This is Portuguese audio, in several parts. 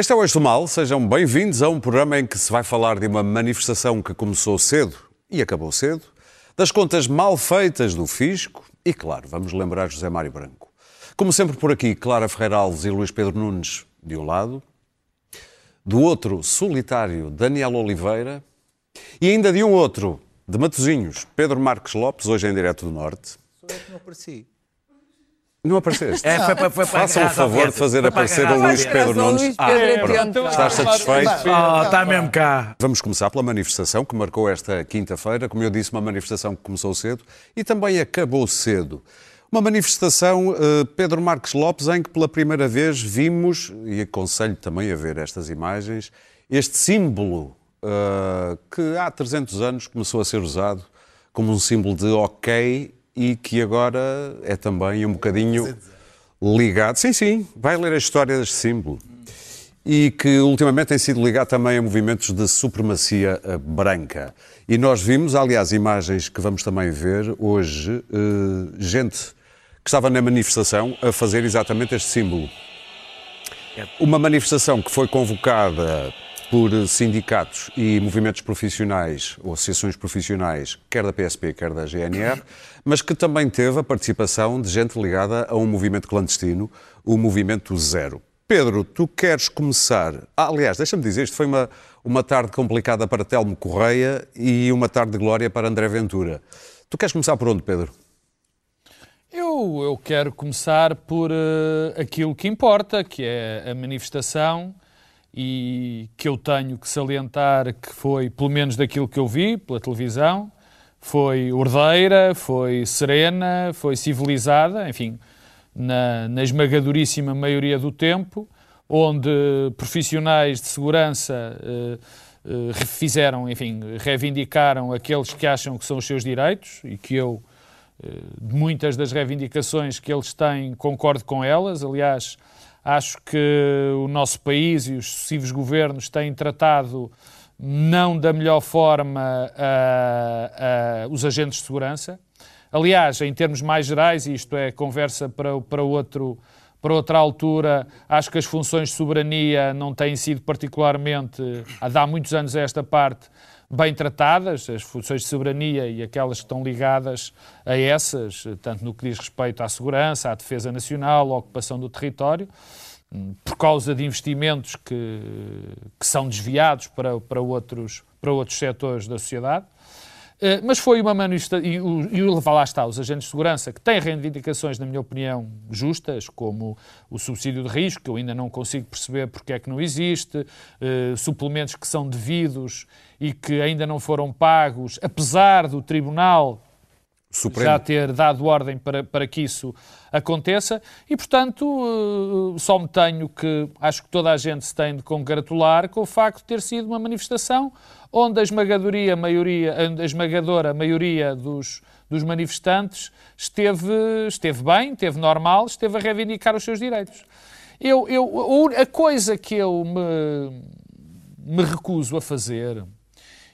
Este é o Eixo do Mal, sejam bem-vindos a um programa em que se vai falar de uma manifestação que começou cedo e acabou cedo, das contas mal feitas do Fisco e, claro, vamos lembrar José Mário Branco. Como sempre por aqui, Clara Ferreira Alves e Luís Pedro Nunes de um lado, do outro, solitário, Daniel Oliveira, e ainda de um outro, de Matozinhos, Pedro Marques Lopes, hoje em direto do Norte. Sou eu que não apareci. Não apareceste? É, foi, foi, foi, Façam o favor de fazer aparecer o Luís Pedro Nunes. Ah, Pedro pronto. Estás satisfeito? Oh, está mesmo cá. Vamos começar pela manifestação que marcou esta quinta-feira. Como eu disse, uma manifestação que começou cedo e também acabou cedo. Uma manifestação, eh, Pedro Marques Lopes, em que pela primeira vez vimos, e aconselho também a ver estas imagens, este símbolo eh, que há 300 anos começou a ser usado como um símbolo de ok e que agora é também um bocadinho ligado. Sim, sim, vai ler a história deste símbolo. E que ultimamente tem sido ligado também a movimentos de supremacia eh, branca. E nós vimos, aliás, imagens que vamos também ver hoje, eh, gente que estava na manifestação a fazer exatamente este símbolo. Uma manifestação que foi convocada por sindicatos e movimentos profissionais, ou associações profissionais, quer da PSP, quer da GNR, mas que também teve a participação de gente ligada a um movimento clandestino, o Movimento Zero. Pedro, tu queres começar. Ah, aliás, deixa-me dizer, isto foi uma, uma tarde complicada para Telmo Correia e uma tarde de glória para André Ventura. Tu queres começar por onde, Pedro? Eu, eu quero começar por eh, aquilo que importa, que é a manifestação e que eu tenho que salientar que foi, pelo menos daquilo que eu vi pela televisão, foi ordeira, foi serena, foi civilizada, enfim, na, na esmagadoríssima maioria do tempo, onde profissionais de segurança eh, eh, fizeram, enfim, reivindicaram aqueles que acham que são os seus direitos e que eu, eh, de muitas das reivindicações que eles têm, concordo com elas. Aliás, acho que o nosso país e os sucessivos governos têm tratado não da melhor forma uh, uh, os agentes de segurança. Aliás, em termos mais gerais, e isto é conversa para, para, outro, para outra altura, acho que as funções de soberania não têm sido particularmente, há muitos anos a esta parte, bem tratadas, as funções de soberania e aquelas que estão ligadas a essas, tanto no que diz respeito à segurança, à defesa nacional, à ocupação do território por causa de investimentos que, que são desviados para, para, outros, para outros setores da sociedade. Uh, mas foi uma manifestação, e, e lá está, os agentes de segurança, que têm reivindicações, na minha opinião, justas, como o subsídio de risco, que eu ainda não consigo perceber porque é que não existe, uh, suplementos que são devidos e que ainda não foram pagos, apesar do Tribunal Supremo. já ter dado ordem para, para que isso aconteça e, portanto, eh, só me tenho que, acho que toda a gente se tem de congratular com o facto de ter sido uma manifestação onde a esmagadoria maioria, a esmagadora maioria dos, dos manifestantes esteve, esteve bem, esteve normal, esteve a reivindicar os seus direitos. Eu, eu, a coisa que eu me, me recuso a fazer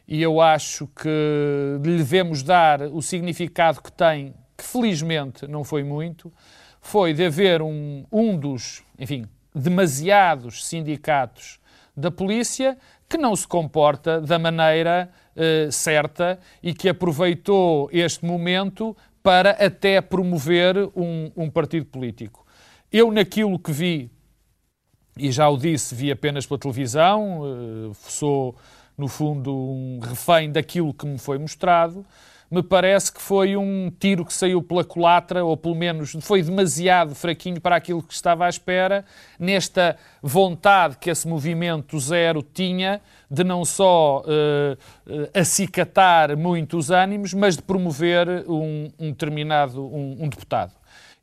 e eu acho que lhe devemos dar o significado que tem, que felizmente não foi muito, foi de haver um, um dos, enfim, demasiados sindicatos da polícia que não se comporta da maneira eh, certa e que aproveitou este momento para até promover um, um partido político. Eu, naquilo que vi, e já o disse, vi apenas pela televisão, eh, sou no fundo, um refém daquilo que me foi mostrado, me parece que foi um tiro que saiu pela culatra, ou pelo menos foi demasiado fraquinho para aquilo que estava à espera, nesta vontade que esse movimento zero tinha de não só uh, acicatar muitos ânimos, mas de promover um, um determinado um, um deputado.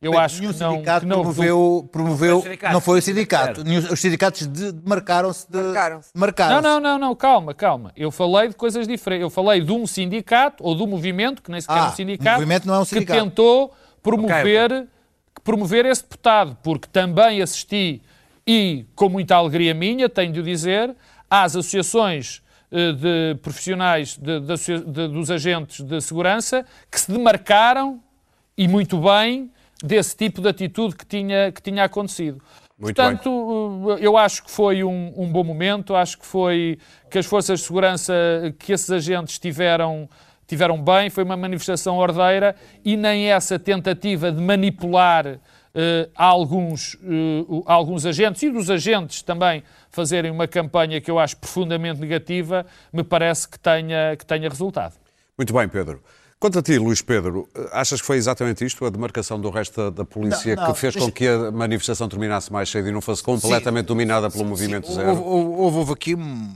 Eu Bem, acho que não, sindicato que não promoveu, promoveu não, foi o sindicato. Os sindicatos marcaram-se de marcaram-se. Marcaram não, não, não, não, calma, calma. Eu falei de coisas diferentes. Eu falei de um sindicato ou do movimento, que nem sequer ah, é um sindicato, movimento não é um sindicato. que tentou promover, okay, okay. promover esse deputado, porque também assisti e com muita alegria minha, tenho de o dizer, às associações eh, de profissionais de, de, de, dos agentes de segurança que se demarcaram e muito bem desse tipo de atitude que tinha, que tinha acontecido. Muito Portanto, bem. eu acho que foi um, um, bom momento, acho que foi que as forças de segurança, que esses agentes tiveram, tiveram bem, foi uma manifestação ordeira e nem essa tentativa de manipular uh, alguns, uh, alguns agentes e dos agentes também fazerem uma campanha que eu acho profundamente negativa, me parece que tenha, que tenha resultado. Muito bem, Pedro. Quanto a ti, Luís Pedro, achas que foi exatamente isto, a demarcação do resto da, polícia, não, não, que fez com que a manifestação terminasse mais cedo e não fosse completamente sim, dominada pelo sim, movimento sim. zero? Houve, houve, aqui uma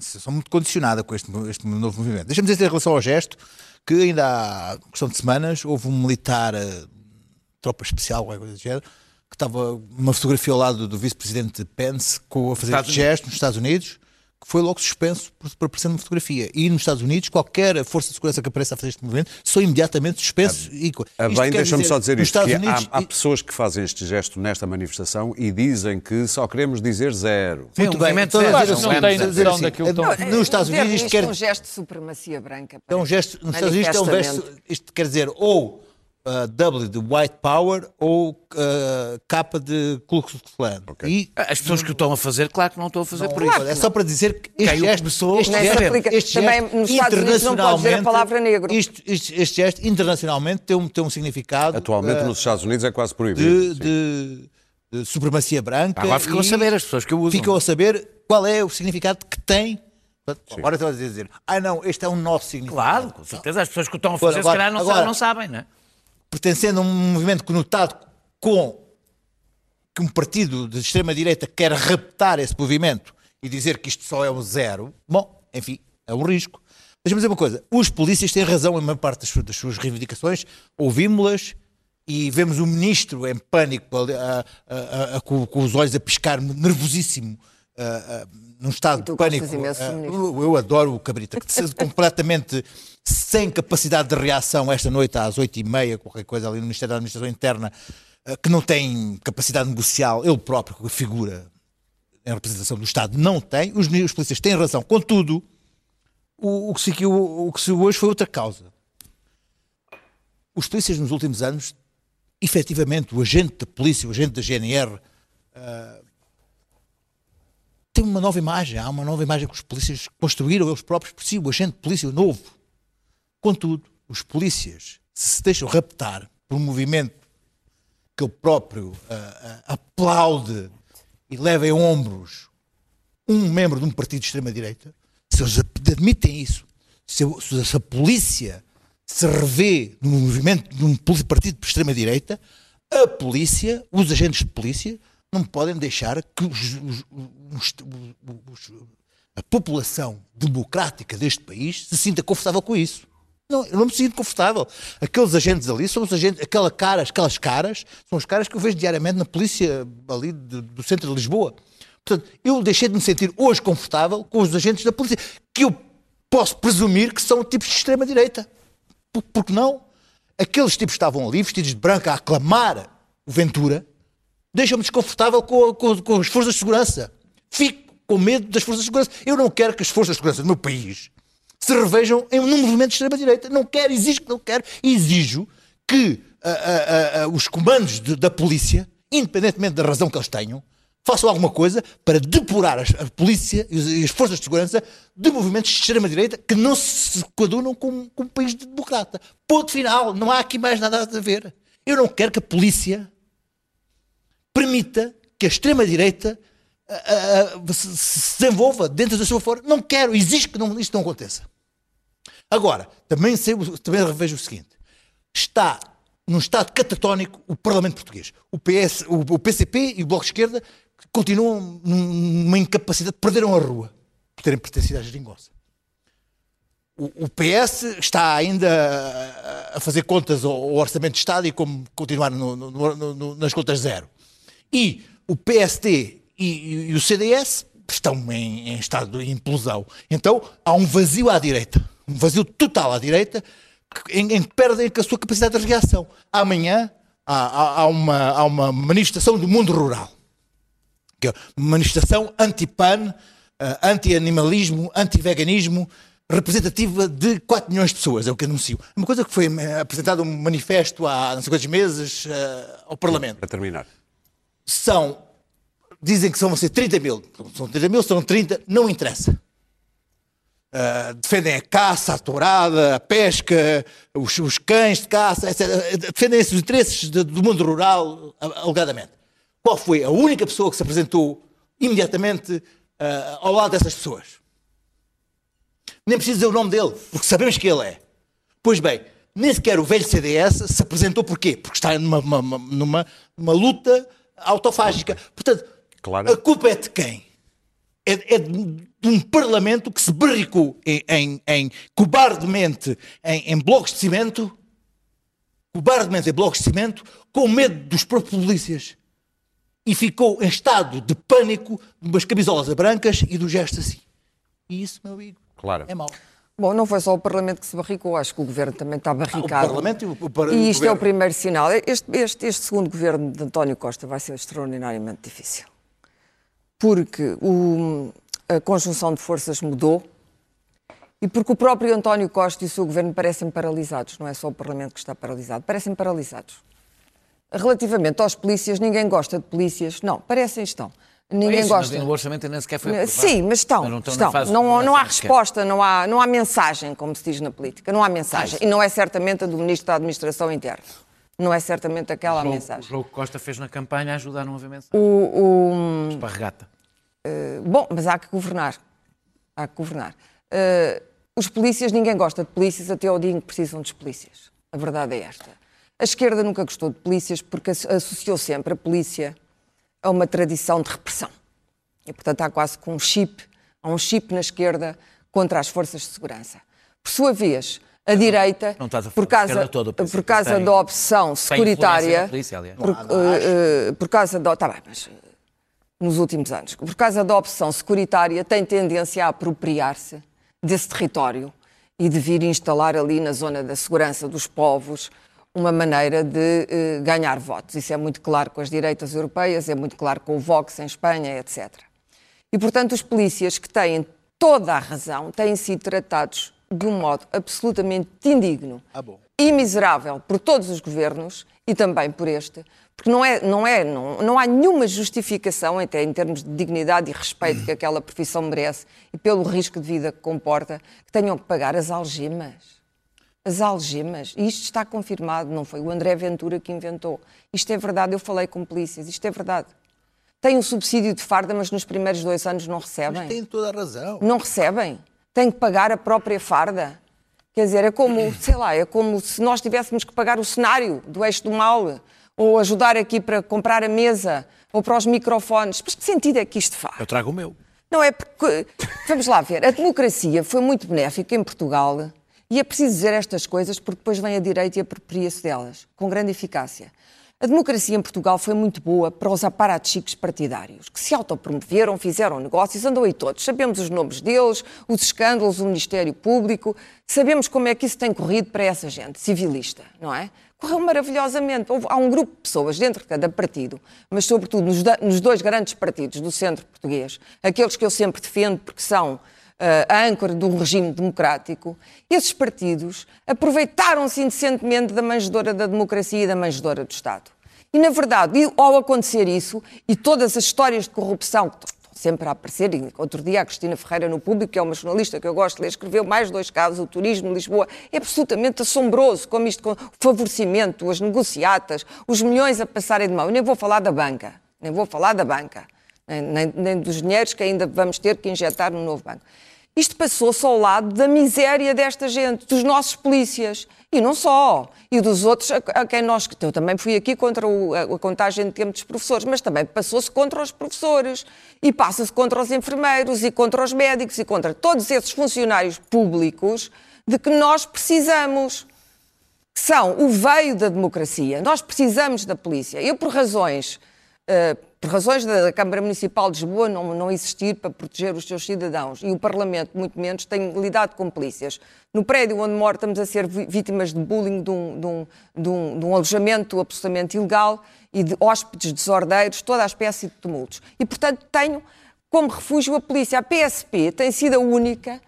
situação muito condicionada com este, este novo movimento. Deixa-me dizer em relação ao gesto que ainda há questão de semanas houve um militar, eh, tropa especial, alguma coisa do género, que estava uma fotografia ao lado do vice-presidente Pence com a fazer Estados gesto nos Estados Unidos foi logo suspenso por, por aparecer numa fotografia. E nos Estados Unidos, qualquer força de segurança que apareça a fazer este movimento são imediatamente suspensos. A, a bem, deixa-me só dizer isto, Unidos, há, há, pessoas que fazem este gesto nesta manifestação e dizem que só queremos dizer zero. Muito um bem, então, dizer, assim, não tem noção assim, daquilo não, Nos Estados Unidos isto quer... um gesto de supremacia branca. É um gesto, nos Estados Unidos é um gesto, isto quer dizer ou uh, W de White Power ou uh, capa de Ku Klux Klan. Okay. E, As pessoas que o estão a fazer, claro que não estão a fazer não, por isso. É só para dizer que este gesto, começou, este gesto, este gesto Também nos Estados Unidos não pode dizer a palavra negro. Isto, este, este gesto internacionalmente tem um, tem um significado... Atualmente uh, nos Estados Unidos é quase proibido. De, de, de supremacia branca. Agora ficam a saber as pessoas que o usam. Ficam a saber qual é o significado que tem Sim. Agora estão a dizer, ah não, este é o nosso significado. Claro, com certeza, as pessoas que o estão a fazer, agora, se calhar não, agora, não sabem, não é? Pertencendo a um movimento conotado com que um partido de extrema-direita quer raptar esse movimento e dizer que isto só é um zero, bom, enfim, é um risco. Deixa-me dizer uma coisa: os polícias têm razão em uma parte das suas, das suas reivindicações, ouvimos-las e vemos o ministro em pânico, a, a, a, com, com, os olhos a piscar, nervosíssimo, num estado de pânico. Eu, eu, adoro o Cabrita, completamente sem capacidade de reação esta noite às oito e meia, qualquer coisa ali no Ministério da Administração Interna, eh, que não tem capacidade negocial, ele próprio, que figura em representação do Estado, não tem. Os, os polícias têm razão. Contudo, o, o, que se, o, o que se hoje foi outra causa. Os polícias nos últimos anos, efetivamente, o agente da polícia, o agente da GNR, uh, eh, tem uma nova imagem. Há uma nova imagem que os polícias construíram eles próprios por si, o agente de polícia novo Contudo, os polícias, se se deixam raptar por um movimento que ele próprio uh, uh, aplaude e leva em ombros um membro de um partido de extrema-direita, se eles admitem isso, se, se a polícia se revê no movimento de um partido de extrema-direita, a polícia, os agentes de polícia, não podem deixar que os, os, os, a população democrática deste país se sinta confortável com isso. Não, eu não me sinto confortável. Aqueles agentes ali são os agentes, aquela caras, aquelas caras, são os caras que eu vejo diariamente na polícia ali do, do centro de Lisboa. Portanto, eu deixei de me sentir hoje confortável com os agentes da polícia, que eu posso presumir que são tipos de extrema-direita. Por, porque não? Aqueles tipos que estavam ali, vestidos de branco, a aclamar o Ventura, deixam-me desconfortável com, com, com as forças de segurança. Fico com medo das forças de segurança. Eu não quero que as forças de segurança do meu país se revejam em, num movimento de extrema-direita. Não quero, exijo que não quero, exijo que uh, uh, uh, os comandos de, da polícia, independentemente da razão que eles tenham, façam alguma coisa para depurar a polícia e as forças de segurança de movimentos de extrema-direita que não se coadunam com, com um país democrata. Ponto final. Não há aqui mais nada a ver. Eu não quero que a polícia permita que a extrema-direita uh, uh, se desenvolva dentro da sua forma. Não quero, exige que não, isto não aconteça. Agora, também, sei, também revejo o seguinte: está num estado catatónico o Parlamento Português. O, PS, o, o PCP e o Bloco de Esquerda continuam numa incapacidade, perderam a rua por terem pertencido à geringonça. O, PS está ainda a fazer contas ao, Orçamento de Estado e como continuar no, no, no, nas contas zero. E o PSD e, e o CDS estão em, em, estado de implosão. Então há um vazio à direita, um vazio total à direita, em, em que perdem a sua capacidade de reação. Amanhã há, há, há, uma, há uma manifestação do mundo rural, que é uma manifestação anti-pan, uh, anti-animalismo, anti-veganismo, representativa de 4 milhões de pessoas, é o que anuncio. Uma coisa que foi eh, apresentado um manifesto há não sei quantos meses uh, ao Parlamento. Para terminar. São dizem que são, ser 30 mil. São 30 mil, são 30, não interessa. Uh, defendem a caça, a tourada, a pesca, os, os cães de caça, etc. Defendem esses interesses de, do mundo rural, alegadamente. Qual foi a única pessoa que se apresentou imediatamente uh, ao lado dessas pessoas? Nem preciso dizer o nome dele, porque sabemos que ele é. Pois bem, nem sequer o velho CDS se apresentou porquê? Porque está numa, numa, numa, numa luta autofágica. Portanto, claro. a culpa é de quem? É, é, de um Parlamento que se barricou em, em, em cobardemente em, em, blocos de cimento, cobardemente em blocos de cimento, com medo dos próprios polícias. E ficou em estado de pânico, de umas camisolas brancas e do gesto assim. E isso, meu amigo, claro. é mau. Bom, não foi só o Parlamento que se barricou, acho que o Governo também está barricado. Ah, o Parlamento e o, o, E isto o é o primeiro sinal. Este, este, este, segundo Governo de António Costa vai ser extraordinariamente difícil. Porque o, a conjunção de forças mudou e porque o próprio António Costa e o seu Governo parecem paralisados. Não é só o Parlamento que está paralisado, parecem paralisados. Relativamente aos polícias, ninguém gosta de polícias. Não, parecem estão. Ninguém é isso, gosta. Mas o orçamento nem sequer foi aprovado. Sim, mas estão. Mas não, estão, estão. não, não há resposta, não há, não há mensagem, como se diz na política. Não há mensagem. Ah, e não é certamente a do Ministro da Administração Interna. Não é certamente aquela jogo, mensagem. O jogo que Costa fez na campanha a ajudar a não haver mensagem. O, o... Esparregata. Uh, bom, mas há que governar. Há que governar. Uh, os polícias, ninguém gosta de polícias até ao dia em que precisam de polícias. A verdade é esta. A esquerda nunca gostou de polícias porque associou sempre a polícia a uma tradição de repressão. E, portanto, há quase com um chip, há um chip na esquerda contra as forças de segurança. Por sua vez, a direita, não a por causa, toda, por causa da opção securitária, polícia, por, uh, uh, por, causa da, tá bem, mas nos últimos anos, por causa da opção securitária, tem tendência a apropriar-se desse território e de vir instalar ali na zona da segurança dos povos uma maneira de uh, ganhar votos. Isso é muito claro com as direitas europeias, é muito claro com o Vox em Espanha, etc. E, portanto, os polícias que têm toda a razão têm sido tratados de um modo absolutamente indigno ah, e miserável por todos os governos e também por este, porque não, é, não, é, não, não há nenhuma justificação, até em termos de dignidade e respeito que aquela profissão merece e pelo risco de vida que comporta, que tenham que pagar as algemas. As algemas. E isto está confirmado, não foi o André Ventura que inventou. Isto é verdade, eu falei com polícias, isto é verdade têm um subsídio de farda, mas nos primeiros dois anos não recebem. Mas têm toda a razão. Não recebem. Têm que pagar a própria farda. Quer dizer, é como, sei lá, é como se nós tivéssemos que pagar o cenário do eixo do mal, ou ajudar aqui para comprar a mesa, ou para os microfones. Mas que sentido é que isto faz? Eu trago o meu. Não é porque, vamos lá ver, a democracia foi muito benéfica em Portugal e é preciso dizer estas coisas porque depois vem a direita e apropria-se delas, com grande eficácia. A democracia em Portugal foi muito boa para os aparatos partidários, que se autopromoveram, fizeram negócios, andam aí todos. Sabemos os nomes deles, os escândalos, o Ministério Público, sabemos como é que isso tem corrido para essa gente civilista, não é? Correu maravilhosamente. Há um grupo de pessoas dentro de cada partido, mas sobretudo nos, dois grandes partidos do centro português, aqueles que eu sempre defendo porque são a âncora de um regime democrático, esses partidos aproveitaram-se indecentemente da manjedora da democracia e da manjedora do Estado. E, na verdade, ao acontecer isso, e todas as histórias de corrupção que sempre a aparecer, e outro dia a Cristina Ferreira no Público, que é uma jornalista que eu gosto de ler, escreveu mais dois casos, o turismo, Lisboa, é absolutamente assombroso como isto, com o favorecimento, as negociatas, os milhões a passarem de mão. Eu nem vou falar da banca, nem vou falar da banca, nem, nem dos dinheiros que ainda vamos ter que injetar no novo banco. Isto passou-se ao lado da miséria desta gente, dos nossos polícias. E não só. E dos outros a, quem nós. Eu também fui aqui contra o, a, a, contagem de tempo dos professores, mas também passou-se contra os professores. E passa-se contra os enfermeiros e contra os médicos e contra todos esses funcionários públicos de que nós precisamos. São o veio da democracia. Nós precisamos da polícia. Eu, por razões. Uh, por razões da Câmara Municipal de Lisboa não, não existir para proteger os seus cidadãos e o Parlamento, muito menos, tem lidado com polícias. No prédio onde moro, estamos a ser vítimas de bullying, de um, de um, de um, de um alojamento absolutamente ilegal e de hóspedes desordeiros, toda a espécie de tumultos. E, portanto, tenho como refúgio a polícia. A PSP tem sido a única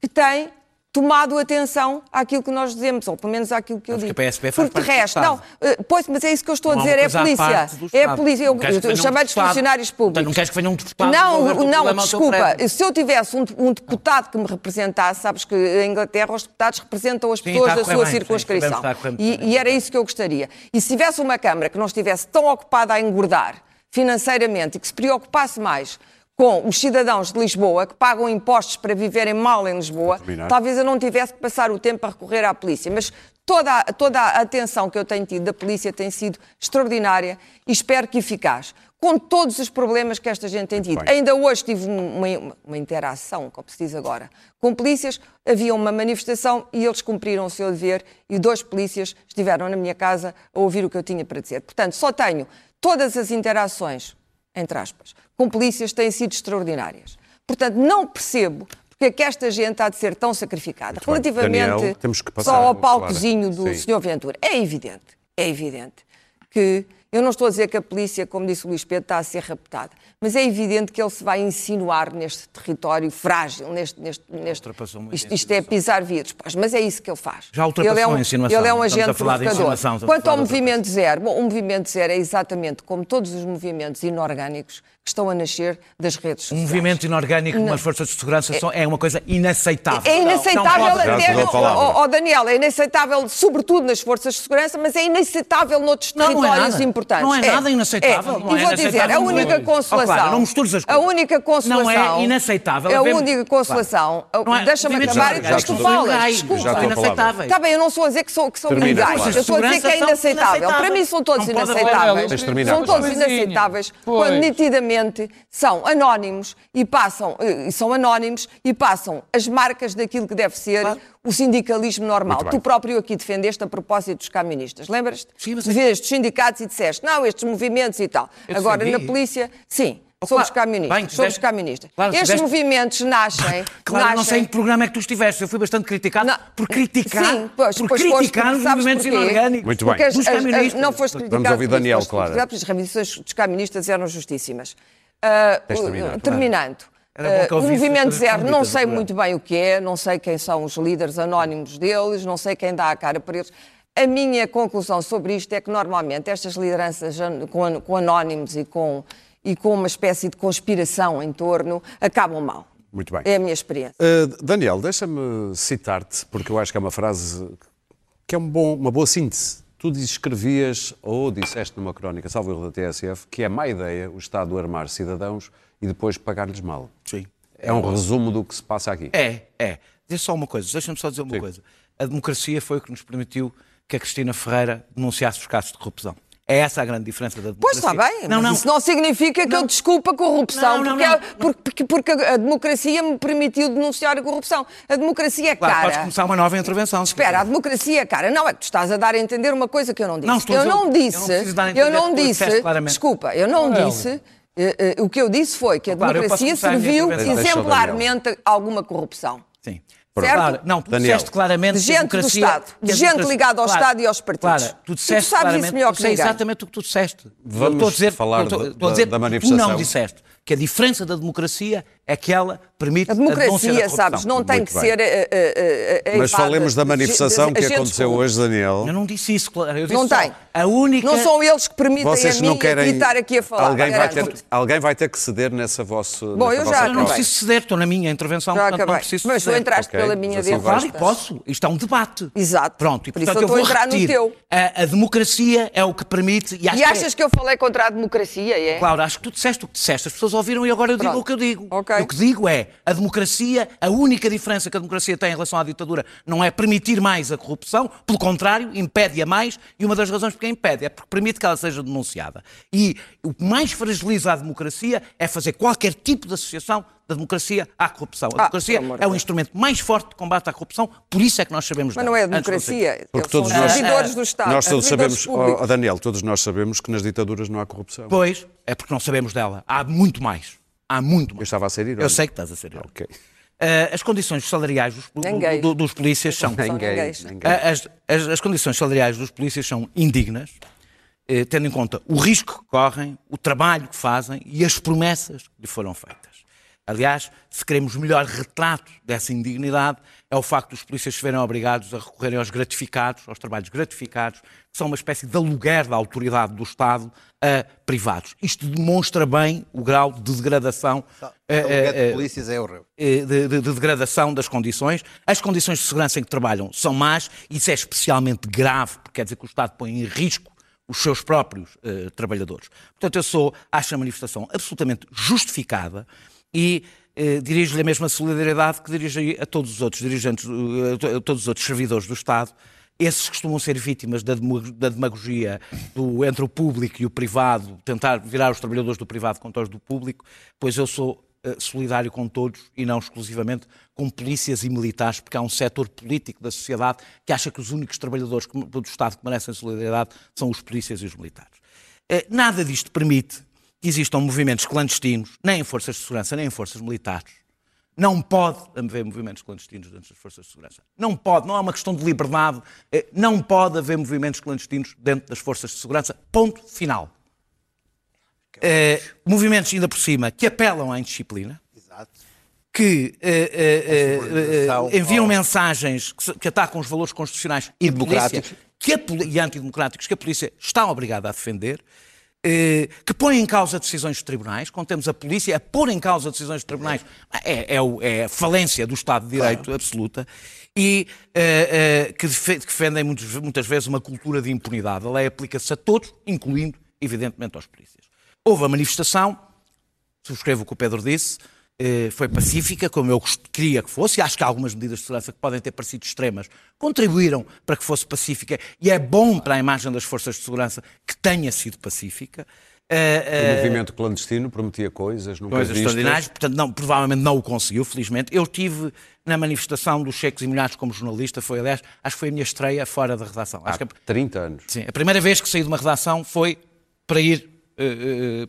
que tem tomado atenção àquilo que nós dizemos, ou pelo menos àquilo que eu digo. a Porque de do resto, não, eh, pois, mas é isso que eu estou a Não dizer, é à polícia. É Estado. polícia, eu, chamei de funcionários públicos. Não queres que venha um deputado Não, o não, desculpa. Se eu tivesse um, um deputado que me representasse, sabes que em Inglaterra os deputados representam as pessoas a da sua bem, circunscrição. a E, e era isso que eu gostaria. E se tivesse uma Câmara que não estivesse tão ocupada a engordar financeiramente e que se preocupasse mais com os cidadãos de Lisboa que pagam impostos para viverem mal em Lisboa, talvez eu não tivesse que passar o tempo a recorrer à polícia. Mas toda, a- toda a atenção que eu tenho tido da polícia tem sido extraordinária e espero que eficaz. Com todos os problemas que esta gente tem tido. bem. Ainda hoje tive uma, uma interação, como se diz agora, com polícias. Havia uma manifestação e eles cumpriram o seu dever e dois polícias estiveram na minha casa a ouvir o que eu tinha para dizer. Portanto, só tenho todas as interações, entre aspas, com polícias têm sido extraordinárias. Portanto, não percebo porque é que esta gente há de ser tão sacrificada. bem. Relativamente Daniel, só ao palcozinho do Sim. Sr. Ventura, é evidente, é evidente que eu não estou a dizer que a polícia, como disse o Luís Pedro, está a ser raptada, mas é evidente que ele se vai insinuar neste território frágil, neste, neste, neste isto, isto é pisar vidros, pois, mas é isso que ele faz. Já ultrapassou ele é um, a insinuação. Ele é um agente provocador. Quanto ao movimento zero, bom, o movimento zero é exatamente como todos os movimentos inorgânicos que estão a nascer das redes Um sociais. movimento inorgânico Não. nas forças de segurança são- é uma coisa inaceitável. É inaceitável Não pode- Já até, a no, oh, oh, Daniel, é inaceitável sobretudo nas forças de segurança, mas é inaceitável noutros Não, não é territórios nada. importantes. Não é nada inaceitável. É. Não e é vou dizer, a única consolação... Oh, Clara, não mistures as A coisas. única consolação... Não é inaceitável A única consolação... Não é- Deixa-me acabar e depois tu falas. ilegais, Desculpa. A. Está bem, eu não estou a dizer que são, que são ilegais. Eu estou a dizer que é Segurança são inaceitável. Para mim são todos Não inaceitáveis. São todos inaceitáveis quando nitidamente são anónimos e passam, eh, e são anónimos e passam as marcas daquilo que deve ser o sindicalismo normal. Tu próprio aqui defendeste a propósito dos camionistas. Lembras-te? Sim, mas vês dos sindicatos e disseste, não, estes movimentos e tal. Eu Agora, defendi. na polícia, sim. Somos claro. camionistas. Bem, camionistas. Claro, Estes tiveste- movimentos nascem. Claro, não nascem sei em que programa é que tu estiveste. Eu fui bastante criticado Não. por criticar, Sim, pois, por pois criticar porque os sabes movimentos porquê? inorgânicos. Muito bem. Porque as- Dos as- as- caministas. não foste Vamos criticado ouvir por isso, Daniel, foste claro. porque As reivindicações dos caministas eram justíssimas. Claro. terminando. Bom que ah, o movimento zero, não sei muito bem o que é, não sei quem são os líderes anónimos deles, não sei quem dá a cara para eles. A minha conclusão sobre isto é que normalmente estas lideranças an- com, an- com anónimos e com, e com uma espécie de conspiração em torno acabam mal. Muito bem. É a minha experiência. Uh, Daniel, deixa-me citar-te, porque eu acho que é uma frase que é um bom- uma boa síntese. Tu escrevias, ou disseste numa crónica, salvo erro da TSF, que é má ideia o Estado armar cidadãos e depois pagar-lhes mal. Sim. É um resumo do que se passa aqui. É, é. Diz só uma coisa, deixa-me só dizer uma Sim. coisa. A democracia foi o que nos permitiu que a Cristina Ferreira denunciasse os casos de corrupção. É essa a grande diferença da Pois democracia. está bem, Não, mas não. isso não significa que eu desculpe a corrupção, Não, não, porque, não, é- porque- porque- porque a democracia me permitiu denunciar a corrupção. A democracia é Claro, podes cara. começar uma nova intervenção. Espera, a democracia é cara. Não, é que tu estás a dar a entender uma coisa que eu não disse. Não, estou a eu não eu não disse, preciso dar a eu não disse, desculpa, eu não Não, disse, eh, eh, o que eu disse foi que a Claro, democracia serviu exemplarmente a alguma corrupção. Sim. Certo? Claro, não, tu Daniel. disseste claramente gente do Estado, de gente democracia- ligada ao Estado e aos partidos. Claro, tu E tu disseste sabes isso melhor que sei ninguém. exatamente o que tu disseste. Vamos Eu estou a dizer, falar estou, do- estou a da- dizer, da tu manifestação. não disseste que a diferença da democracia é que ela permite A democracia, corrupção. sabes, não tem Muito que bem. ser. eh, eh, eh, Mas falemos da manifestação que aconteceu hoje, Daniel. Eu não disse isso, claro. Eu disse Não só, tem. A única... Não são eles que permitem Vocês a mim não querem. aqui estar aqui a falar. alguém, vai ter, alguém vai ter que ceder nessa vossa. Bom, nessa eu vossa já Eu não preciso ceder, estou na minha intervenção, Já portanto não preciso Mas tu ceder. entraste Ok, pela minha assim vais- Claro, e posso. Isto é um debate. Exato. Pronto, e Por isso portanto eu eu vou a entrar no repetir. teu. A, a democracia é o que permite... E, acho E que é- achas que eu falei contra a democracia? É? Claro, acho que tu disseste o que disseste, as pessoas ouviram e agora eu digo o que eu digo. Ok. E O que digo é, a democracia, a única diferença que a democracia tem em relação à ditadura não é permitir mais a corrupção, pelo contrário, impede-a mais, e uma das razões porque a impede é porque permite que ela seja denunciada. E o que mais fragiliza a democracia é fazer qualquer tipo de associação da democracia à corrupção. A Ah, democracia é o instrumento mais forte de combate à corrupção, por isso é que nós sabemos Mas não é a democracia. Porque são todos os nós- servidores do Estado. Nós todos sabemos, públicos. oh, Daniel, todos nós sabemos que nas ditaduras não há corrupção. Pois, é porque não sabemos dela. Há muito mais. Há muito mais. Eu estava a ser irónico. Eu sei que estás a ser irónico. Ok. Uh, as condições salariais dos, do- do- dos polícias são. Ninguém. Uh, As, as- as condições salariais dos polícias são indignas, eh, tendo em conta o risco que correm, o trabalho que fazem e as promessas que lhe foram feitas. Aliás, se queremos melhor retrato dessa indignidade, é o facto dos polícias se verem obrigados a recorrerem aos gratificados, aos trabalhos gratificados, que são uma espécie de aluguer da autoridade do Estado a privados. Isto demonstra bem o grau de degradação. eh, eh, de polícias é horrível. eh, de, de- de degradação das condições. As condições de segurança em que trabalham são más, isso é especialmente grave, porque quer dizer que o Estado põe em risco os seus próprios eh, trabalhadores. Portanto, eu sou, acho a manifestação absolutamente justificada e eh, dirijo-lhe a mesma solidariedade que dirijo a todos os outros dirigentes, eh, a to- a todos os outros servidores do Estado. Esses costumam ser vítimas da demagogia do, entre o público e o privado, tentar virar os trabalhadores do privado contra os do público, pois eu sou eh, solidário com todos e não exclusivamente com polícias e militares, porque há um setor político da sociedade que acha que os únicos trabalhadores do Estado que merecem solidariedade são os polícias e os militares. Eh, Nada disto permite existam movimentos clandestinos, nem em forças de segurança, nem em forças militares. Não pode haver movimentos clandestinos dentro das forças de segurança. Não pode, não é uma questão de liberdade. Eh, Não pode haver movimentos clandestinos dentro das forças de segurança. Ponto final. Eh, movimentos, ainda por cima, que apelam à indisciplina, Exato. que eh, enviam mensagens que, que atacam os valores constitucionais E polícia- democráticos. que a e antidemocráticos que a polícia está obrigada a defender, que põem em causa decisões dos tribunais, quando temos a polícia a pôr em causa decisões dos tribunais, é, é é a falência do Estado de Direito absoluta, e eh, eh, que defe- que defendem muitas, muitas vezes uma cultura de impunidade. A lei aplica-se a todos, incluindo, evidentemente, aos polícias. Houve a manifestação, subscrevo o que o Pedro disse, eh, foi pacífica, como eu queria que fosse, e acho que algumas medidas de segurança que podem ter parecido extremas contribuíram para que fosse pacífica, e é bom para a imagem das forças de segurança que tenha sido pacífica. Eh, O movimento clandestino prometia coisas, nunca coisas vistas. extraordinárias, portanto, não, provavelmente não o conseguiu, felizmente. Eu tive na manifestação dos cheques e molhados como jornalista, foi, aliás, acho que foi a minha estreia fora da redação. Acho Há que a- 30 anos. Sim, a primeira vez que saí de uma redação foi para ir, eh, eh,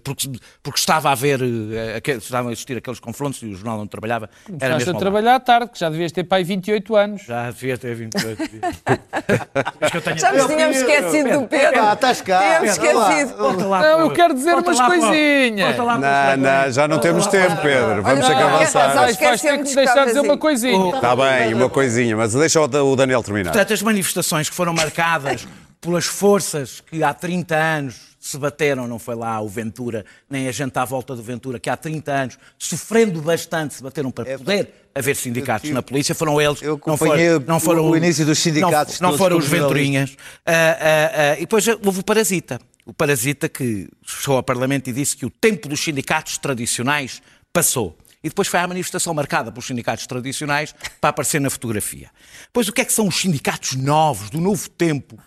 porque, porque estava a ver, eh, aque- estavam a existir aqueles confrontos e o jornal onde trabalhava era Estás mesmo a trabalhar à tarde, que já devias ter pai 28 anos. Já devia ter 28 dias. Mas que eu tenho- Já nos tínhamos esquecido do Pedro. Ah, estás cá. Tínhamos esquecido. Não, eu quero dizer umas coisinhas. Não, não, já não temos tempo, Pedro. Vamos ter que Olha, avançar. Vais, ter que de deixar de dizer uma coisinha. Está bem, uma coisinha, mas deixa o o Daniel terminar. Portanto, as manifestações que foram marcadas pelas forças que há 30 anos se bateram, não foi lá o Ventura, nem a gente à volta do Ventura, que há 30 anos, sofrendo bastante, se bateram para poder haver sindicatos tive- na polícia, foram eles. eu não foram, não foram o início dos sindicatos Não, não foram os Venturinhas. Ah, ah, ah, e depois houve o Parasita. O Parasita que chegou ao Parlamento e disse que o tempo dos sindicatos tradicionais passou. E depois foi à manifestação marcada pelos sindicatos tradicionais para aparecer na fotografia. Pois o que é que são os sindicatos novos, do novo tempo,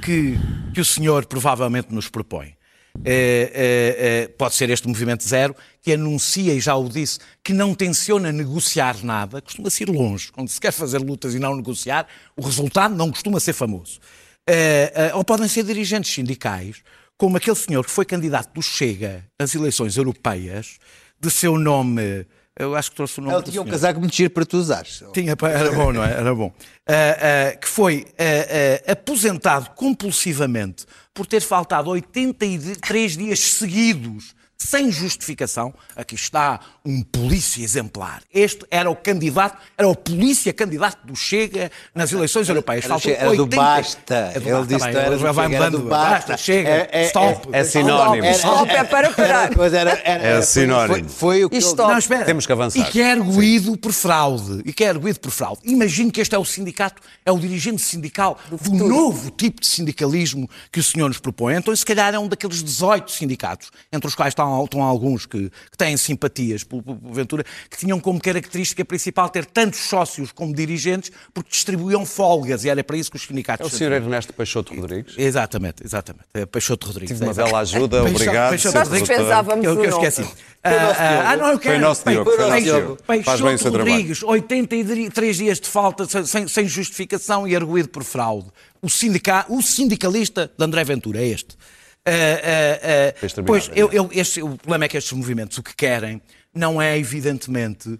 que, que o senhor provavelmente nos propõe? Eh, eh, eh, pode ser este movimento zero, que anuncia, e já o disse, que não tenciona negociar nada, costuma-se ir longe. Quando se quer fazer lutas e não negociar, o resultado não costuma ser famoso. Eh, eh, ou podem ser dirigentes sindicais, como aquele senhor que foi candidato do Chega nas eleições europeias, de seu nome. Eu acho que trouxe o nome Ele tinha um casaco muito giro para tu usares. Tinha, era bom, não é? Era bom. Ah, ah, que foi ah, aposentado compulsivamente por ter faltado 83 dias seguidos sem justificação. Aqui está um polícia exemplar. Este era o candidato, era o polícia candidato do Chega nas eleições europeias. Era, Faltou era do 80 Basta. É do Ele disse que era ele do vai Chega, era mudando. do Basta, chega, É- é- stop. é sinónimo. Era- Stop é para parar. Era, era, era, É sinónimo. Foi, foi o que. Não, espera. Temos que avançar. E que é arguído por fraude. E que é arguído por fraude. Imagino que este é o sindicato, é o dirigente sindical do, novo tipo de sindicalismo que o senhor nos propõe. Então, se calhar, é um daqueles 18 sindicatos, entre os quais estão, estão alguns que, que têm simpatias pelo, pelo Ventura, que tinham como característica principal ter tantos sócios como dirigentes, porque distribuíam folgas. E era para isso que os sindicatos. É o Sr. Ernesto Peixoto Rodrigues. Exatamente, exatamente. É Peixoto Rodrigues. Tive uma é, bela ajuda, Peixoto- obrigado. Peixoto. Nós Rodrigues. Que eu, o que eu esqueci. Foi Ah, Diogo. ah, não, eu quero. nosso Diogo, foi nosso Peixoto- Diogo. Faz bem o Peixoto. Rodrigues, 83 dias de falta sem- sem, sem justificação e arguído por fraude. O, sindica, o sindicalista de André Ventura é este. Tens terminado, pois, eu, eu- este- o problema é que estes movimentos o que querem não é, evidentemente,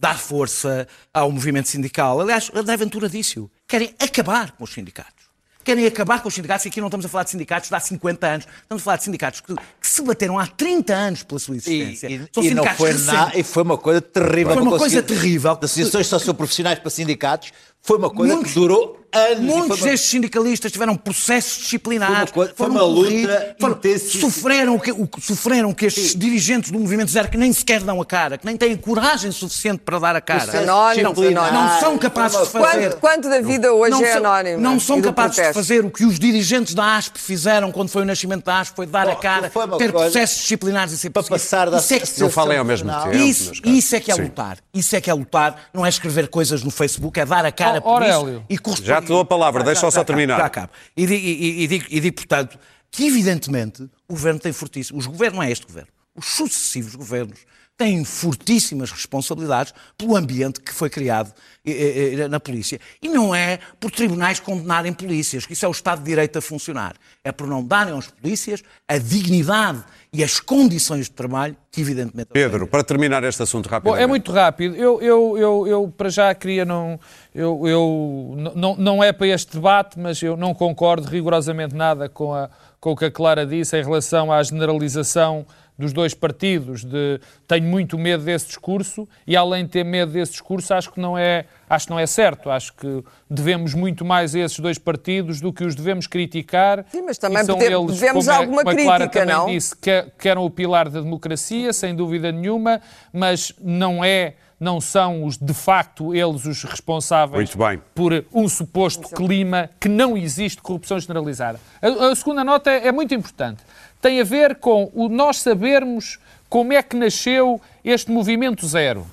dar força ao movimento sindical. Aliás, André Ventura disse-o. Querem acabar com os sindicatos. querem acabar com os sindicatos, e aqui não estamos a falar de sindicatos de há 50 anos, estamos a falar de sindicatos que, que se bateram há 30 anos pela sua E, existência. e- São e não foi recentes. na- e foi uma coisa terrível. Foi uma coisa terrível. Das associações socioprofissionais para sindicatos, foi uma coisa Muitos- que durou anos. Muitos uma- destes sindicalistas tiveram processos disciplinares. Foi uma coisa- foi uma luta foram-. Sofreram o que, o sofreram que estes dirigentes do movimento zero que nem sequer dão a cara, que nem têm coragem suficiente para dar a cara. Os anónimos, não, anónimos. não são capazes de fazer. Quanto, quanto da vida hoje não é são, anónimo? Não são capazes de protesto? fazer o que os dirigentes da ASP fizeram quando foi o nascimento da ASP, foi dar a cara, ter processos disciplinares e ser para passar da Isso é que- Não falem ao mesmo tempo. isso, isso é que é Sim. lutar. Isso é que é lutar. Não é escrever coisas no Facebook, é dar a cara Por Aurélio. isso e. Já te dou a palavra, deixa-o só terminar. Já acabo. E e, e digo, e digo, portanto, que evidentemente o governo tem fortíssimo. Os governos, não é este governo, os sucessivos governos têm fortíssimas responsabilidades pelo ambiente que foi criado eh, eh, na polícia. E não é por tribunais condenarem polícias, que isso é o Estado de Direito a funcionar. É por não darem aos polícias a dignidade e as condições de trabalho que, evidentemente. Pedro, para terminar este assunto rapidamente. é muito rápido. Eu, eu, eu, eu para já queria não. Eu, eu, não, não é para este debate, mas eu não concordo rigorosamente nada com, a, com o que a Clara disse em relação à generalização dos dois partidos. De, tenho muito medo desse discurso e, além de ter medo desse discurso, acho que não é, acho que não é certo. Acho que devemos muito mais a esses dois partidos do que os devemos criticar. Sim, mas também são pode- eles, devemos como é- alguma como a Clara crítica, também não? disse, que, que eram o pilar da democracia, sem dúvida nenhuma, mas não é, não são os de facto eles os responsáveis Muito bem. por um suposto clima que não existe corrupção generalizada. A, a segunda nota é, é muito importante. Tem a ver com o nós sabermos como é que nasceu este movimento zero.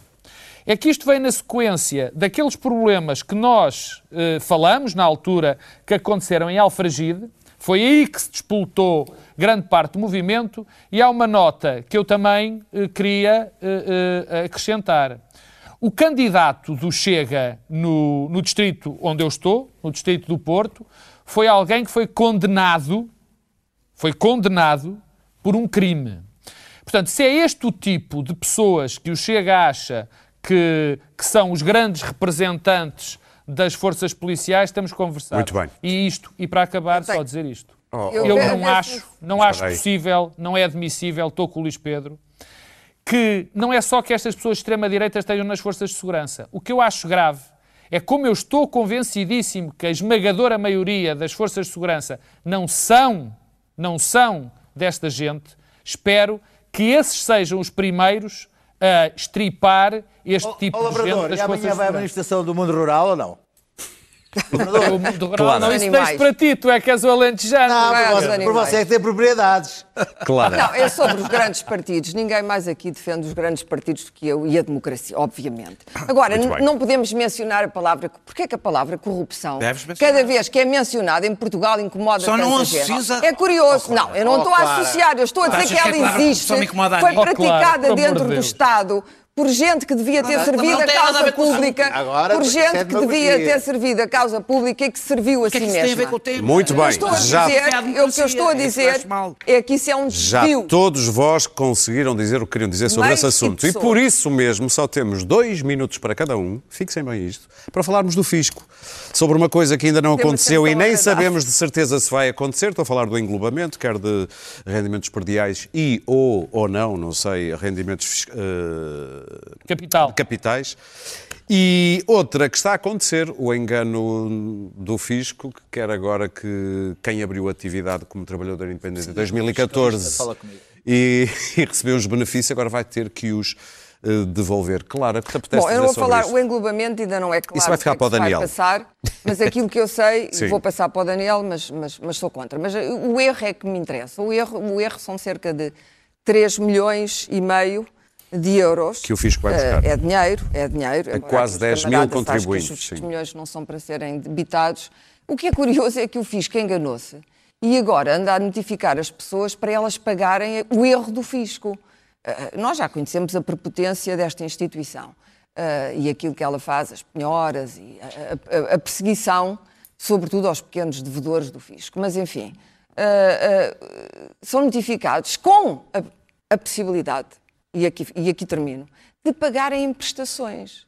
É que isto vem na sequência daqueles problemas que nós eh, falamos na altura que aconteceram em Alfragide. Foi aí que se despoltou grande parte do movimento e há uma nota que eu também eh, queria eh, eh, acrescentar. O candidato do Chega no, no distrito onde eu estou, no distrito do Porto, foi alguém que foi condenado, foi condenado por um crime. Portanto, se é este o tipo de pessoas que o Chega acha que, que são os grandes representantes das forças policiais, temos que conversar. Muito bem. E isto, e para acabar, só dizer isto. Oh, Eu Eu não acho, não acho possível, não é admissível, estou com o Luís Pedro, que não é só que estas pessoas de extrema-direita estejam nas forças de segurança. O que eu acho grave é como eu estou convencidíssimo que a esmagadora maioria das forças de segurança não são, não são desta gente, espero que esses sejam os primeiros a estripar este tipo Ó, de gente das e amanhã vai à segurança. manifestação do mundo rural ou não? O mundo rural, Claro. não, isso deixo para ti, tu é que és o alentejano. Não, vai por aos você, por você é que tem propriedades. Claro. Não, é sobre os grandes partidos. Ninguém mais aqui defende os grandes partidos do que eu e a democracia, obviamente. Agora, não podemos mencionar a palavra. Porquê que a palavra corrupção, cada vez que é mencionada em Portugal, incomoda Só não associa- É curioso. Oh, Clara. não, eu não Oh, estou a Clara. associar, eu estou a dizer Achas que que a ela palavra existe. corrupção me incomoda a Foi? Oh, praticada amor dentro de do Deus. Estado. Por gente que devia ter Não, servido não a causa pública, Agora, por gente que devia ter servido a causa pública e que serviu a O que é si que a mesma. Muito bem. Estou a Já- dizer, eu, o que eu estou a é dizer é que isso é um Já desvio. todos vós conseguiram dizer o que queriam dizer sobre esse assunto. E por isso mesmo só temos dois minutos para cada um, fixem bem isto, para falarmos do fisco. Sobre uma coisa que ainda não Temos aconteceu e nem sabemos de certeza se vai acontecer. Estou a falar do englobamento, quer de rendimentos perdiais e ou, ou não, não sei, rendimentos fis- Capital. capitais. E outra que está a acontecer, o engano do fisco, que quer agora que quem abriu atividade como trabalhador independente em 2014 fala comigo. e, e recebeu os benefícios, agora vai ter que os eh, devolver. Claro, que te apetece Bom, eu dizer não vou sobre falar, isto? o englobamento ainda não é claro Isso vai ficar o que para o é Daniel. vai passar, mas aquilo que eu sei, vou passar para o Daniel, mas, mas, mas sou contra. Mas eh, o erro é que me interessa. O erro, o erro são cerca de 3 milhões e meio de euros. Que o fisco vai buscar. É dinheiro, é dinheiro. Agora, quase os 10 mil contribuintes, Que os milhões não são para serem debitados. O que é curioso é que o fisco enganou-se e agora anda a notificar as pessoas para elas pagarem o erro do fisco. Eh, nós já conhecemos a prepotência desta instituição eh, e aquilo que ela faz, as penhoras e a, a- a perseguição, sobretudo aos pequenos devedores do fisco. Mas, enfim, eh, são notificados com a, a possibilidade, e aqui, e aqui termino, de pagarem em prestações.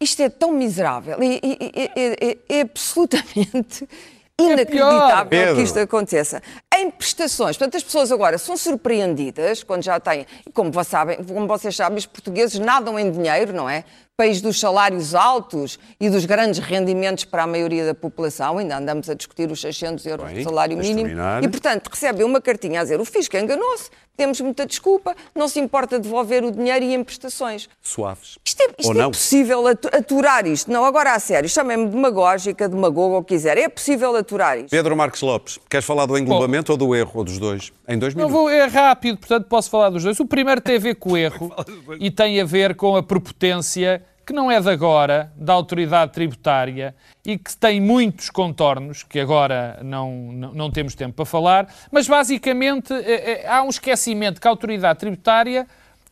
Isto é tão miserável e, e- é, é absolutamente inacreditável Pedro. que isto aconteça. Em prestações, portanto, as pessoas agora são surpreendidas quando já têm, como, vocês sabem, como vocês sabem, os portugueses nadam em dinheiro, não é? País dos salários altos e dos grandes rendimentos para a maioria da população, ainda andamos a discutir os 600 euros Bem, de salário mínimo. terminar. E, portanto, recebem uma cartinha a dizer o fisco enganou-se, temos muita desculpa, não se importa devolver o dinheiro e em prestações. Suaves. Isto é, isto Ou é não? possível atu- aturar isto? Não, agora a sério, chamem-me demagógica, demagogo, ou quiser. É possível aturar isto? Pedro Marques Lopes, queres falar do englobamento ou do erro, ou dos dois? Em dois Não minutos. vou, é rápido, portanto posso falar dos dois. O primeiro tem a ver com o erro e tem a ver com a prepotência que não é de agora, da autoridade tributária e que tem muitos contornos, que agora não, não, não temos tempo para falar, mas basicamente eh, eh, há um esquecimento que a autoridade tributária,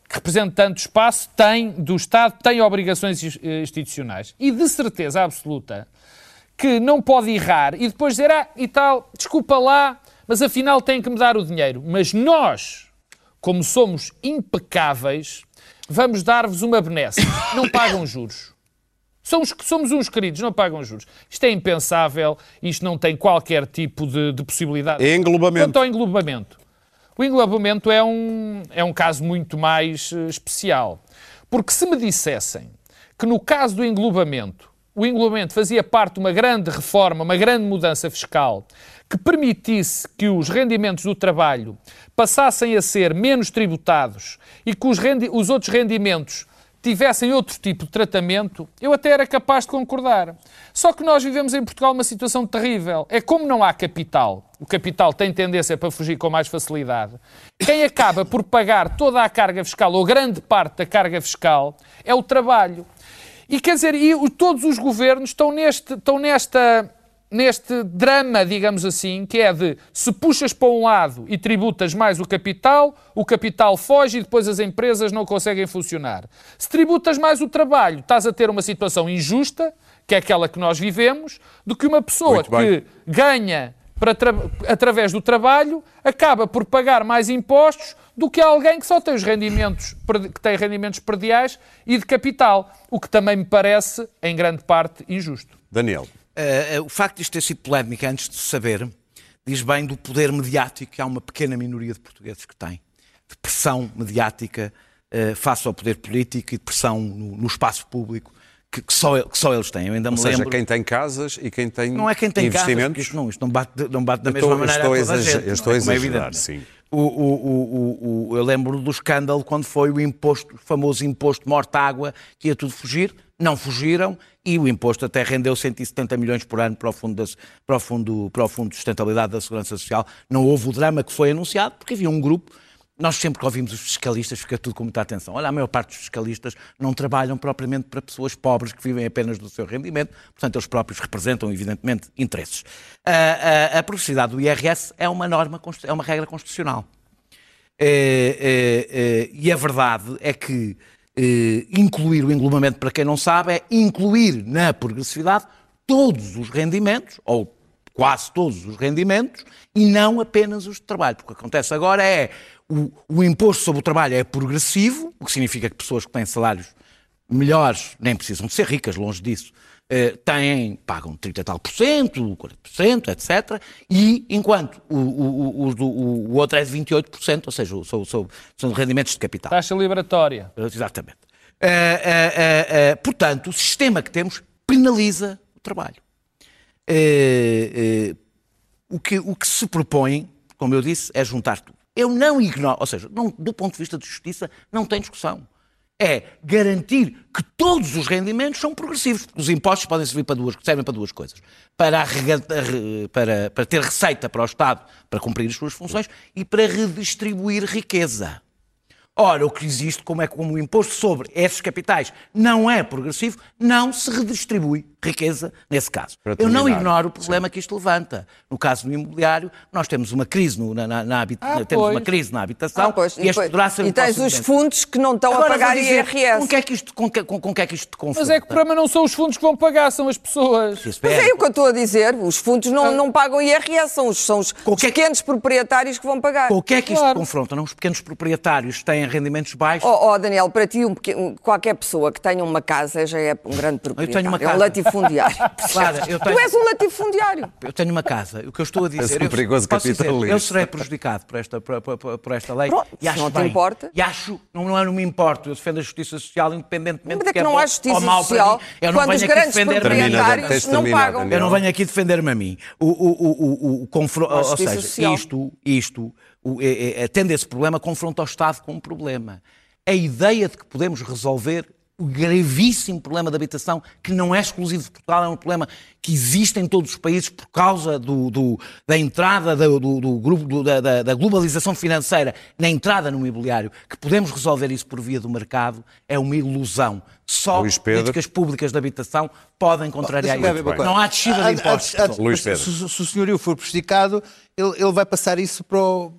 que representa tanto espaço, tem do Estado, tem obrigações eh, institucionais. E de certeza absoluta que não pode errar e depois dizer, ah, e tal, desculpa lá, mas afinal tem que me dar o dinheiro. Mas nós, como somos impecáveis, vamos dar-vos uma benesse. Não pagam juros. Somos, somos uns queridos, não pagam juros. Isto é impensável, isto não tem qualquer tipo de, de possibilidade. É englobamento. Quanto ao englobamento. O englobamento é um, é um caso muito mais eh, especial. Porque se me dissessem que no caso do englobamento, o englobamento fazia parte de uma grande reforma, uma grande mudança fiscal, que permitisse que os rendimentos do trabalho passassem a ser menos tributados e que os, os outros rendimentos tivessem outro tipo de tratamento, eu até era capaz de concordar. Só que nós vivemos em Portugal uma situação terrível. É como não há capital, o capital tem tendência para fugir com mais facilidade. Quem acaba por pagar toda a carga fiscal, ou grande parte da carga fiscal, é o trabalho. E quer dizer, e todos os governos estão, neste, estão nesta, neste drama, digamos assim, que é de se puxas para um lado e tributas mais o capital, o capital foge e depois as empresas não conseguem funcionar. Se tributas mais o trabalho, estás a ter uma situação injusta, que é aquela que nós vivemos, do que uma pessoa que ganha para tra- através do trabalho acaba por pagar mais impostos do que alguém que só tem os rendimentos que tem rendimentos perdiais e de capital, o que também me parece em grande parte injusto. Daniel. Eh, eh, o facto de isto ter sido polémica antes de saber diz bem do poder mediático que há uma pequena minoria de portugueses que tem, de pressão mediática eh, face ao poder político e de pressão no, no espaço público que, que só, que só eles têm. Eu ainda Ou me seja, lembro. quem tem casas e quem tem Não é quem tem casas, isto não, isto não bate, não bate da Eu mesma estou- maneira estou a a toda a gente. eu estou a é? Como é exagerar, evidente. sim. O- o- o- eu lembro do escândalo quando foi o imposto, o famoso imposto morta-água, que ia tudo fugir. Não fugiram e o imposto até rendeu 170 milhões por ano para o, fundo da- para, o fundo, para o Fundo de Sustentabilidade da Segurança Social. Não houve o drama que foi anunciado, porque havia um grupo. Nós sempre que ouvimos os fiscalistas, fica tudo com muita atenção. Olha, a maior parte dos fiscalistas não trabalham propriamente para pessoas pobres que vivem apenas do seu rendimento, portanto, eles próprios representam, evidentemente, interesses. A, a, a progressividade do IRS é uma norma, é uma regra constitucional. Eh, eh, eh, e a verdade é que eh, incluir o englobamento, para quem não sabe, é incluir na progressividade todos os rendimentos, ou quase todos os rendimentos, e não apenas os de trabalho. Porque o que acontece agora é o, o imposto sobre o trabalho é progressivo, o que significa que pessoas que têm salários melhores, nem precisam de ser ricas, longe disso, eh, têm, pagam 30 e tal por cento, 40%, etc. E enquanto o, o, o, o, outro é de 28%, ou seja, são, são, são rendimentos de capital. Taxa liberatória. Exatamente. Eh, eh, eh, portanto, o sistema que temos penaliza o trabalho. Eh, eh, o, que, o que se propõe, como eu disse, é juntar tudo. Eu não ignoro, ou seja, não- do ponto de vista de justiça, não tem discussão. É garantir que todos os rendimentos são progressivos, os impostos podem servir para duas, servem para duas coisas. Para, para, para ter receita para o Estado para cumprir as suas funções e para redistribuir riqueza. Ora, o que existe, como é como o imposto sobre esses capitais não é progressivo, não se redistribui riqueza nesse caso. Eu não ignoro o problema que isto levanta. No caso do imobiliário, nós temos uma crise, no- na, na, na Ah, temos uma crise na habitação Ah, pois, e este poderá ser e tens os fundos que não estão Agora a pagar dizer, IRS. Com que é que isto, com que, com, com que é que isto te confronta? Mas é que o problema não são os fundos que vão pagar, são as pessoas. Mas é- o que eu estou a dizer. Os fundos não, não pagam IRS, são os, são os Com que é que- pequenos proprietários que vão pagar. Com o que é que isto Claro. confronta? Não? Os pequenos proprietários que têm rendimentos baixos. Oh, oh, Daniel, para ti, um pequeno- qualquer pessoa que tenha uma casa já é um grande proprietário. tenho uma É um casa. Latifundiário. Claro, eu tenho- Tu és um latifundiário. Eu tenho uma casa. O que eu estou a dizer. És um eu, perigoso posso dizer, eu serei prejudicado por esta, por, por- por esta lei. Pronto, e acho não te bem. importa. E acho, não, não, não me importo. Eu defendo a justiça social independentemente Mas é de que não bom há justiça social mim. Eu não quando venho os aqui grandes proprietários não pagam. Daniel. Eu não venho aqui defender-me a mim. O, o, o, o, o confro- Há ou seja, social. isto, isto o, é, é, esse problema, confronta o Estado com um problema. A ideia de que podemos resolver o gravíssimo problema da habitação, que não é exclusivo de Portugal, é um problema que existe em todos os países por causa do, do- da entrada do, do- do grupo do- da, da- da globalização financeira na entrada no imobiliário, que podemos resolver isso por via do mercado, é uma ilusão. Só políticas públicas de habitação podem contrariar ver isso. Não há descida de impostos. Luís se- Pedro. Se, se o senhorio for prejudicado, ele, ele vai passar isso para o.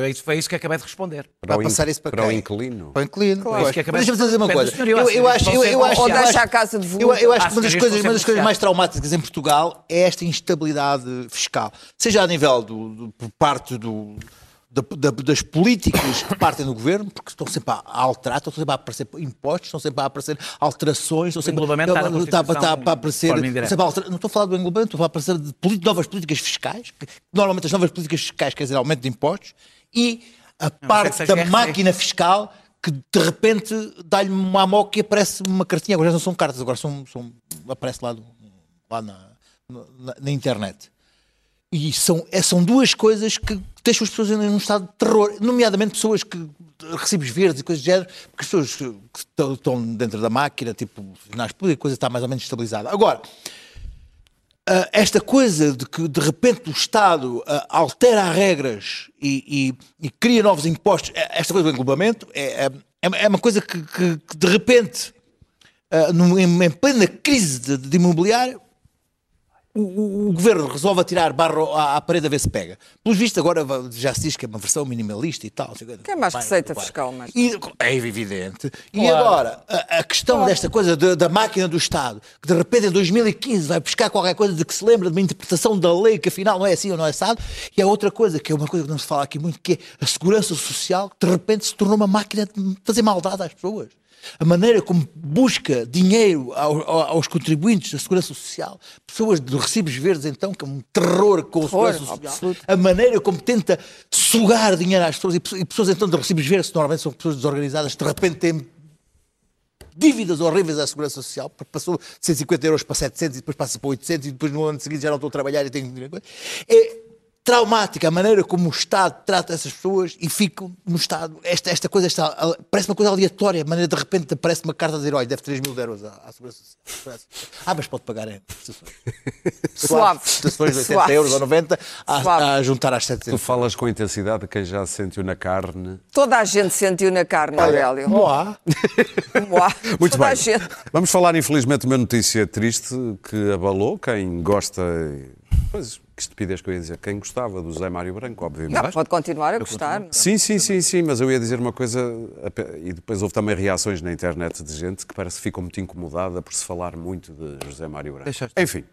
Foi isso, foi isso que acabei de responder. Para o passar isso para, para o quem? inquilino. Para o inquilino. Claro. Acabei Mas de- deixa-me dizer uma coisa. senhor, eu acho eu, acho, Ou deixa a casa de vulto. eu acho Ah, que uma das, coisas, uma das vão coisas mais traumáticas em Portugal é esta instabilidade fiscal. Seja a nível do, do- por parte do, da- da- das políticas que partem do governo, porque estão sempre a alterar, estão sempre a aparecer impostos, estão sempre a aparecer alterações, estão sempre englobamento está está- está- a aparecer. sempre a alterar- não estou a falar do englobamento, estou a falar aparecer de novas políticas fiscais, que, normalmente as novas políticas fiscais quer dizer aumento de impostos, e a parte seja da RT. máquina fiscal que de repente dá-lhe uma amoca e aparece uma cartinha. Agora já não são cartas, agora são, são- aparece lá, do- lá na, na- na internet. E são, é- são duas coisas que deixam as pessoas em um estado de terror, nomeadamente pessoas que recibos verdes e coisas do género, porque as pessoas que estão, dentro da máquina, tipo, nas públicas, a coisa está mais ou menos estabilizada. Agora, esta coisa de que de repente o Estado ah, altera as regras e, e- e cria novos impostos, eh, esta coisa do englobamento é, é, é uma coisa que, que- que de repente, ah, em plena crise de, de imobiliário, o, o- governo resolve atirar barro à, à parede a ver se pega. Pelos vistos, agora já se diz que é uma versão minimalista e tal. Que é mais receita fiscal, mas- E, é evidente. E agora, a, a questão desta coisa de- da máquina do Estado, que de repente em 2015 vai buscar qualquer coisa de que se lembra de uma interpretação da lei que afinal não é assim ou não é assado, e há outra coisa, que é uma coisa que não se fala aqui muito, que é a segurança social, que de repente se tornou uma máquina de fazer maldade às pessoas. A maneira como busca dinheiro ao- ao- aos contribuintes da Segurança Social, pessoas de recibos verdes, então, que é um terror com a Segurança Social. absoluto. A maneira como tenta sugar dinheiro às pessoas, e pessoas, e pessoas então de recibos verdes, que normalmente são pessoas desorganizadas, de repente têm dívidas horríveis à Segurança Social, porque passou de 150 euros para 700 e depois passa para 800 e depois no ano seguinte já não estou a trabalhar e tenho dinheiro. É traumática a maneira como o Estado trata essas pessoas e ficam no Estado. Esta, esta coisa esta, parece uma coisa aleatória, a maneira de repente aparece uma carta dizer: olha, deve 3 mil euros à, à Segurança Social. Ah, mas pode pagar em prestações. Suave. Prestações de 80 Suave. euros ou 90 a, Suave. a juntar às Tu 700. falas com intensidade de quem já se sentiu na carne. Toda a gente sentiu na carne, Aurélio. Há. Moá. Muito Toda bem. a gente. Vamos falar, infelizmente, de uma notícia triste que abalou quem gosta. Pois, que estupidez que eu ia dizer. Quem gostava do José Mário Branco, obviamente. Não, pode continuar a gostar. não? Sim, sim, sim, sim, mas eu ia dizer uma coisa, e depois houve também reações na internet de gente que parece que ficou muito incomodada por se falar muito de José Mário Branco. Enfim,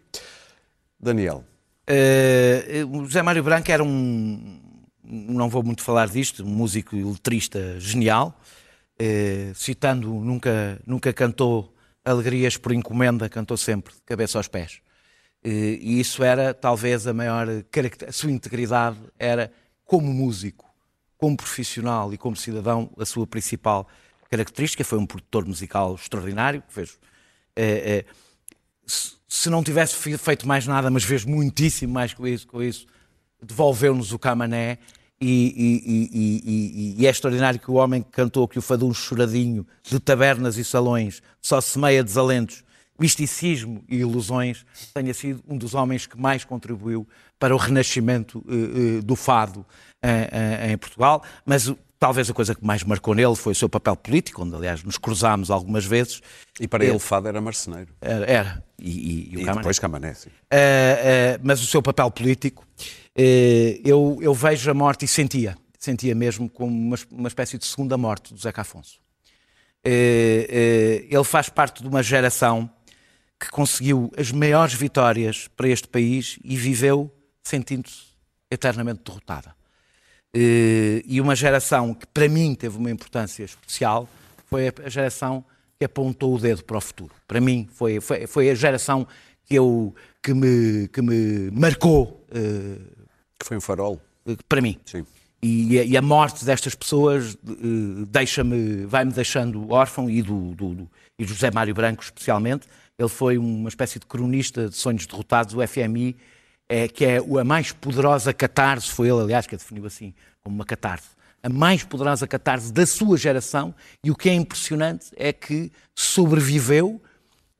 Daniel, Eh, o José Mário Branco era um, não vou muito falar disto, um músico e letrista genial. Eh, citando, nunca, nunca cantou alegrias por encomenda, cantou sempre de cabeça aos pés. Eh, e isso era talvez a maior caracter... a sua integridade era como músico, como profissional e como cidadão a sua principal característica. Foi um produtor musical extraordinário, fez eh, eh, se- não tivesse fe- feito mais nada, mas fez muitíssimo mais com isso, com isso devolveu-nos o Camané e- e- e- e é extraordinário que o homem que cantou que o fadum choradinho de tabernas e salões só semeia desalentos, misticismo e ilusões, tenha sido um dos homens que mais contribuiu para o renascimento eh, eh, do fado eh, em Portugal, mas o- talvez a coisa que mais marcou nele foi o seu papel político, onde aliás nos cruzámos algumas vezes, e para ele Fado era marceneiro. era, era. E, e- e o E Camané. depois Camané, sim. Uh, uh, mas o seu papel político, uh, eu, eu vejo a morte e sentia, sentia mesmo como uma, uma espécie de segunda morte do Zeca Afonso. Uh, uh, ele faz parte de uma geração que conseguiu as maiores vitórias para este país e viveu sentindo-se eternamente derrotada. Uh, e uma geração que para mim teve uma importância especial foi a- geração que apontou o dedo para o futuro. Para mim, foi, foi, foi a geração que, eu, que, me, que me marcou. Uh, que foi um farol. Para mim. Sim. E, e, a morte destas pessoas deixa-me, vai-me deixando órfão e do, do, do, e do José Mário Branco especialmente. Ele foi uma espécie de cronista de sonhos derrotados, o FMI, é, que é a mais poderosa catarse, foi ele, aliás, que a definiu assim, como uma catarse, a mais poderosa catarse da sua geração, e o que é impressionante é que sobreviveu.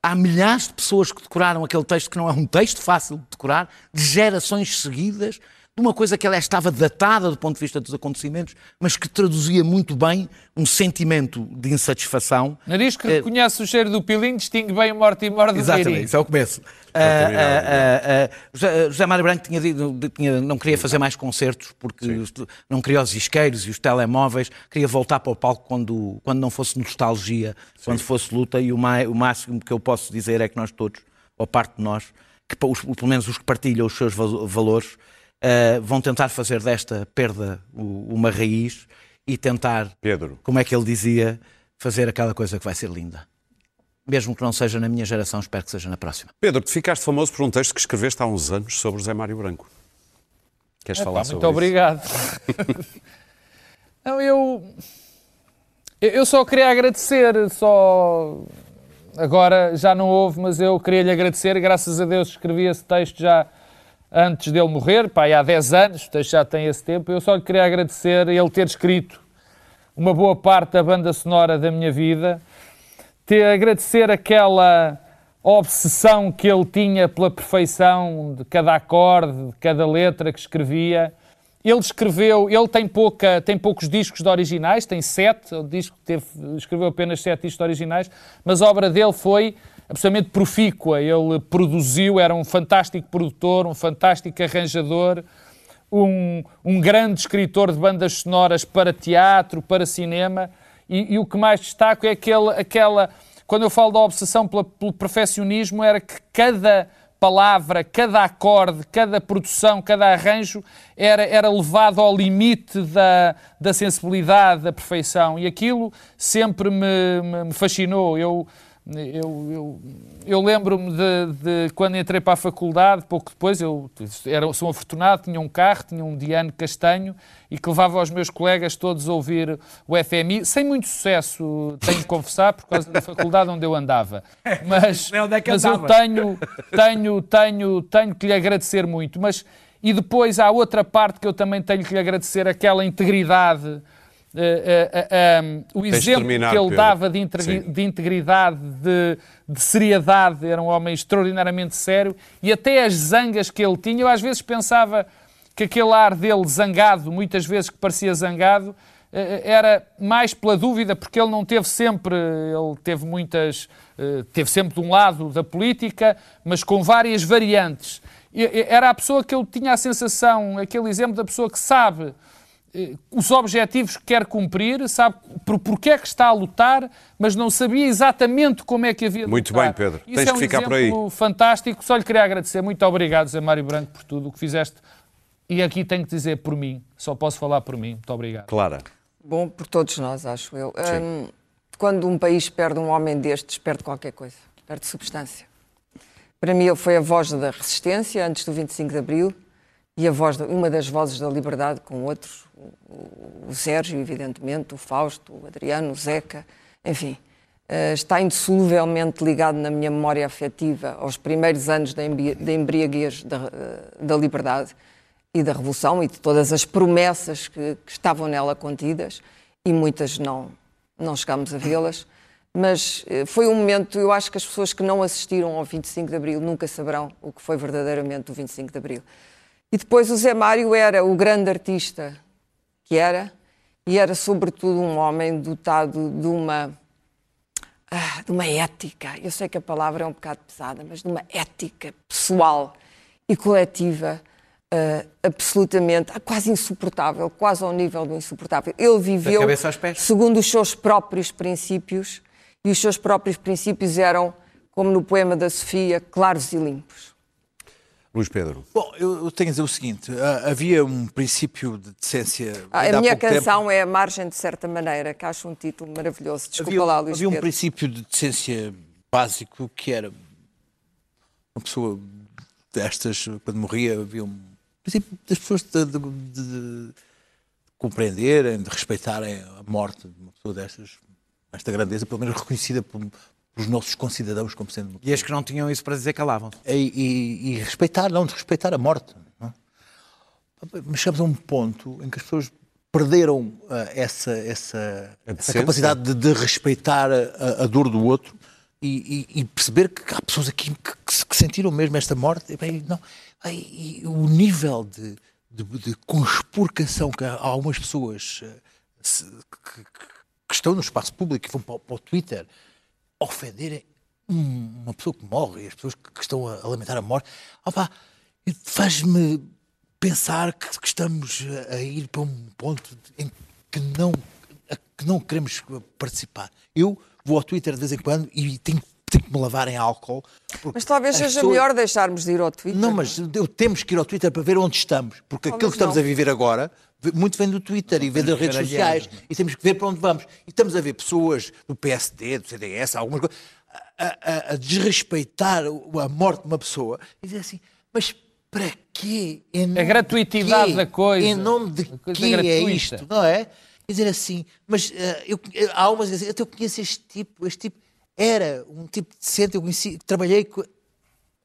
Há milhares de pessoas que decoraram aquele texto, que não é um texto fácil de decorar, de gerações seguidas, de uma coisa que ela estava datada do ponto de vista dos acontecimentos, mas que traduzia muito bem um sentimento de insatisfação. Nariz que reconhece o cheiro do pilim, distingue bem o morte e morte do Exatamente, isso é o começo. Uh, uh, uh, José Mário Branco tinha, tinha, não queria fazer mais concertos porque Sim. não queria os isqueiros e os telemóveis, queria voltar para o palco quando, quando não fosse nostalgia, Sim. quando fosse luta, e o, mai, o máximo que eu posso dizer é que nós todos, ou parte de nós, que, os, pelo menos os que partilham os seus valores, uh, vão tentar fazer desta perda uma raiz e tentar, Pedro. como é que ele dizia, fazer aquela coisa que vai ser linda. Mesmo que não seja na minha geração, espero que seja na próxima. Pedro, tu ficaste famoso por um texto que escreveste há uns anos sobre José Mário Branco. Queres é, falar pá, sobre muito isso? Muito obrigado. não, eu... Eu só queria agradecer, só... Agora já não houve, mas eu queria lhe agradecer. Graças a Deus escrevi esse texto já antes dele morrer, pá, há 10 anos, já tem esse tempo. Eu só lhe queria agradecer ele ter escrito uma boa parte da banda sonora da minha vida, ter agradecer aquela obsessão que ele tinha pela perfeição de cada acorde, de cada letra que escrevia. Ele escreveu, ele tem, pouca, tem poucos discos de originais, tem sete, o disco teve, escreveu apenas sete discos originais, mas a obra dele foi absolutamente profícua. Ele produziu, era um fantástico produtor, um fantástico arranjador, um, um grande escritor de bandas sonoras para teatro, para cinema. E, e o que mais destaco é aquele, aquela. Quando eu falo da obsessão pela, pelo perfeccionismo, era que cada palavra, cada acorde, cada produção, cada arranjo era, era levado ao limite da, da sensibilidade, da perfeição. E aquilo sempre me, me fascinou. Eu eu, eu, eu lembro-me de, de, quando entrei para a faculdade, pouco depois, eu era, sou afortunado, tinha um carro, tinha um Diane Castanho e que levava os meus colegas todos a ouvir o FMI, sem muito sucesso, tenho de confessar, por causa da faculdade onde eu andava. Mas, é que mas eu tenho, tenho, tenho, tenho que lhe agradecer muito. Mas, e depois há outra parte que eu também tenho que lhe agradecer, aquela integridade Uh, uh, uh, um, o exemplo terminar, que ele Pedro. dava de, de integridade, de, de, seriedade, era um homem extraordinariamente sério, e até as zangas que ele tinha, eu às vezes pensava que aquele ar dele zangado, muitas vezes que parecia zangado, eh, era mais pela dúvida, porque ele não teve sempre, ele teve muitas, eh, teve sempre de um lado da política, mas com várias variantes. Era a pessoa que eu tinha a sensação, aquele exemplo da pessoa que sabe os objetivos que quer cumprir, sabe por, porque é que está a lutar, mas não sabia exatamente como é que havia de Muito lutar. bem, Pedro. Isso Tens é um que ficar por aí. fantástico. Só lhe queria agradecer. Muito obrigado, Zé Mário Branco, por tudo o que fizeste. E aqui tenho que dizer por mim. Só posso falar por mim. Muito obrigado. Clara. Bom, por todos nós, acho eu. Hum, quando um país perde um homem destes, perde qualquer coisa. Perde substância. Para mim, ele foi a voz da resistência antes do 25 de Abril e a voz, uma das vozes da liberdade com outros, o, o Sérgio, evidentemente, o Fausto, o Adriano, o Zeca, enfim, uh, está indissoluvelmente ligado na minha memória afetiva aos primeiros anos da, embriaguez da, uh, da, liberdade e da revolução e de todas as promessas que, que estavam nela contidas e muitas não, não chegámos a vê-las. Mas uh, foi um momento, eu acho que as pessoas que não assistiram ao 25 de Abril nunca saberão o que foi verdadeiramente o 25 de Abril. E depois o Zé Mário era o grande artista que era, e era sobretudo um homem dotado de uma, ah, de uma ética. Eu sei que a palavra é um bocado pesada, mas de uma ética pessoal e coletiva uh, absolutamente, quase insuportável, quase ao nível do insuportável. Ele viveu segundo os seus próprios princípios, e os seus próprios princípios eram, como no poema da Sofia, claros e limpos. Luís Pedro. Bom, eu, tenho a dizer o seguinte: ah, havia um princípio de decência. Ah, a minha canção tempo. é A Margem de Certa Maneira, que acho um título maravilhoso. Desculpa havia, lá, Luís havia um Pedro. princípio de decência básico que era uma pessoa destas, quando morria, havia um princípio das pessoas de, de- de- de compreenderem, de respeitarem a morte de uma pessoa destas, esta grandeza, pelo menos reconhecida por, pelos nossos concidadãos como sendo E as que não tinham isso para dizer calavam. e, e- e respeitar, não, de respeitar a morte. não é? Mas chegamos a um ponto em que as pessoas perderam ah, essa, essa, essa capacidade de, de respeitar a, a dor do outro e, e- e perceber que há pessoas aqui que, que que sentiram mesmo esta morte. E, bem, não, e, e o nível de, de, de conspurcação que há algumas pessoas ah, se- que, que- que estão no espaço público e vão para, para o Twitter ofenderem um- uma pessoa que morre e as pessoas que, estão a, lamentar a morte, opá, faz-me pensar que, que estamos a, ir para um ponto em que não, que não queremos participar. Eu vou ao Twitter de vez em quando e tenho, tenho que me lavar em álcool. Mas talvez seja pessoas- melhor deixarmos de ir ao Twitter. não, mas eu, temos que ir ao Twitter para ver onde estamos, porque aquilo que estamos não. a viver agora muito vem do Twitter e vem das redes sociais e temos que ver para onde vamos. E estamos a ver pessoas do PSD, do CDS, algumas coisas, a, a- a desrespeitar a morte de uma pessoa e dizer assim, mas para quê? Em nome de gratuitidade quê? da coisa. Em nome de A quê é gratuita. isto? Não é? Quer dizer assim, mas eh, eu, eu- há umas eu conheço este tipo, este tipo era um tipo decente, eu conheci, trabalhei com...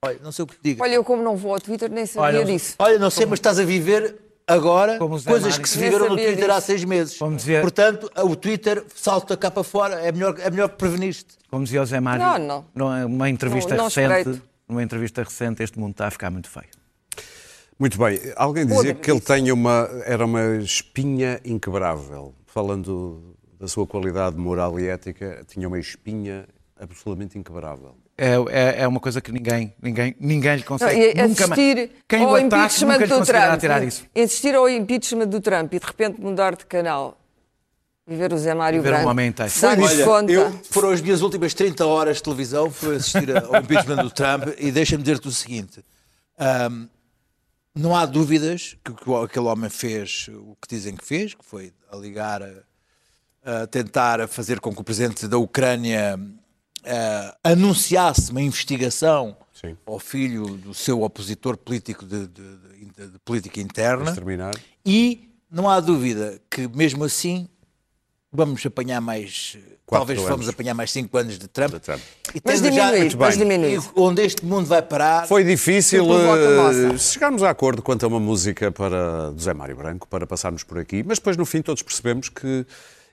Olha, não sei o que te diga. Olha, eu como não vou ao Twitter, nem sabia Olha, disso. Olha, não sei, mas estás a viver agora coisas que se viveram no Twitter há disso. seis meses. Portanto, o Twitter salta cá para fora, é melhor, é melhor prevenir-te. Como dizia o Zé Mário, Não, não. numa- numa entrevista Não, não recente, espreito. numa entrevista recente, este mundo está a ficar muito feio. Muito bem. Alguém dizia que ele tem uma, era uma espinha inquebrável. Falando da sua qualidade moral e ética, tinha uma espinha absolutamente inquebrável. É, é, é uma coisa que ninguém, ninguém, ninguém lhe Não, consegue. e nunca mais- assistir Quem o ataque impeachment nunca lhe do conseguirá Trump. tirar isso. Assistir ao impeachment do Trump e de repente mudar de canal e ver o Zé Mário Ver um Branco. homem inteiro. Dar-nos Olha, conta. eu, foram as minhas últimas 30 horas de televisão, foi assistir ao impeachment do Trump e deixa-me dizer-te o seguinte. ahm, não há dúvidas que, que aquele homem fez o que dizem que fez, que foi a ligar, a, a tentar fazer com que o presidente da Ucrânia ah, anunciasse uma investigação Sim. ao filho do seu opositor político de, de- de- de política interna. E não há dúvida que, mesmo assim, vamos apanhar mais. Quatro talvez anos. vamos apanhar mais 5 anos de Trump. De Trump. E Mas já- diminuir, mas diminuir. Onde este mundo vai parar. Foi difícil voto eh, chegarmos a acordo quanto a uma música para José Mário Branco, para passarmos por aqui, mas depois no fim todos percebemos que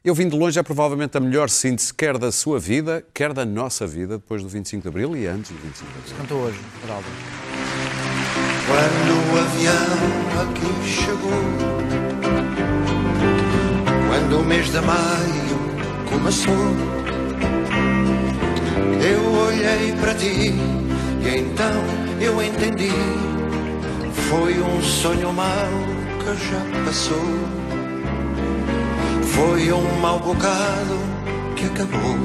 Eu vim de longe é provavelmente a melhor síntese, quer da sua vida, quer da nossa vida, depois do 25 de Abril e antes do 25 de Abril. Cantou hoje, Geraldo. Quando o avião aqui chegou, quando o mês de maio começou, eu olhei para ti e então eu entendi. Foi um sonho mau que já passou. Foi um mau bocado que acabou.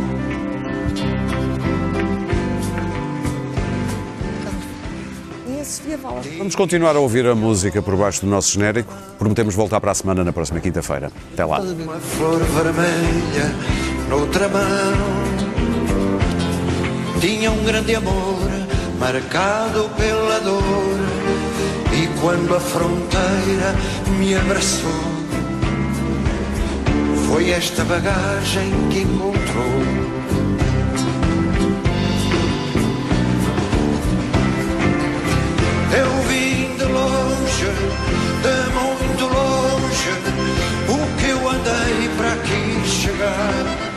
Vamos continuar a ouvir a música por baixo do nosso genérico. Prometemos voltar para a semana, na próxima quinta-feira. Até lá. Uma flor vermelha noutra mão. Tinha um grande amor marcado pela dor. E quando a fronteira me abraçou, foi esta bagagem que encontrou. Eu vim de longe, de muito longe, o que eu andei para aqui chegar.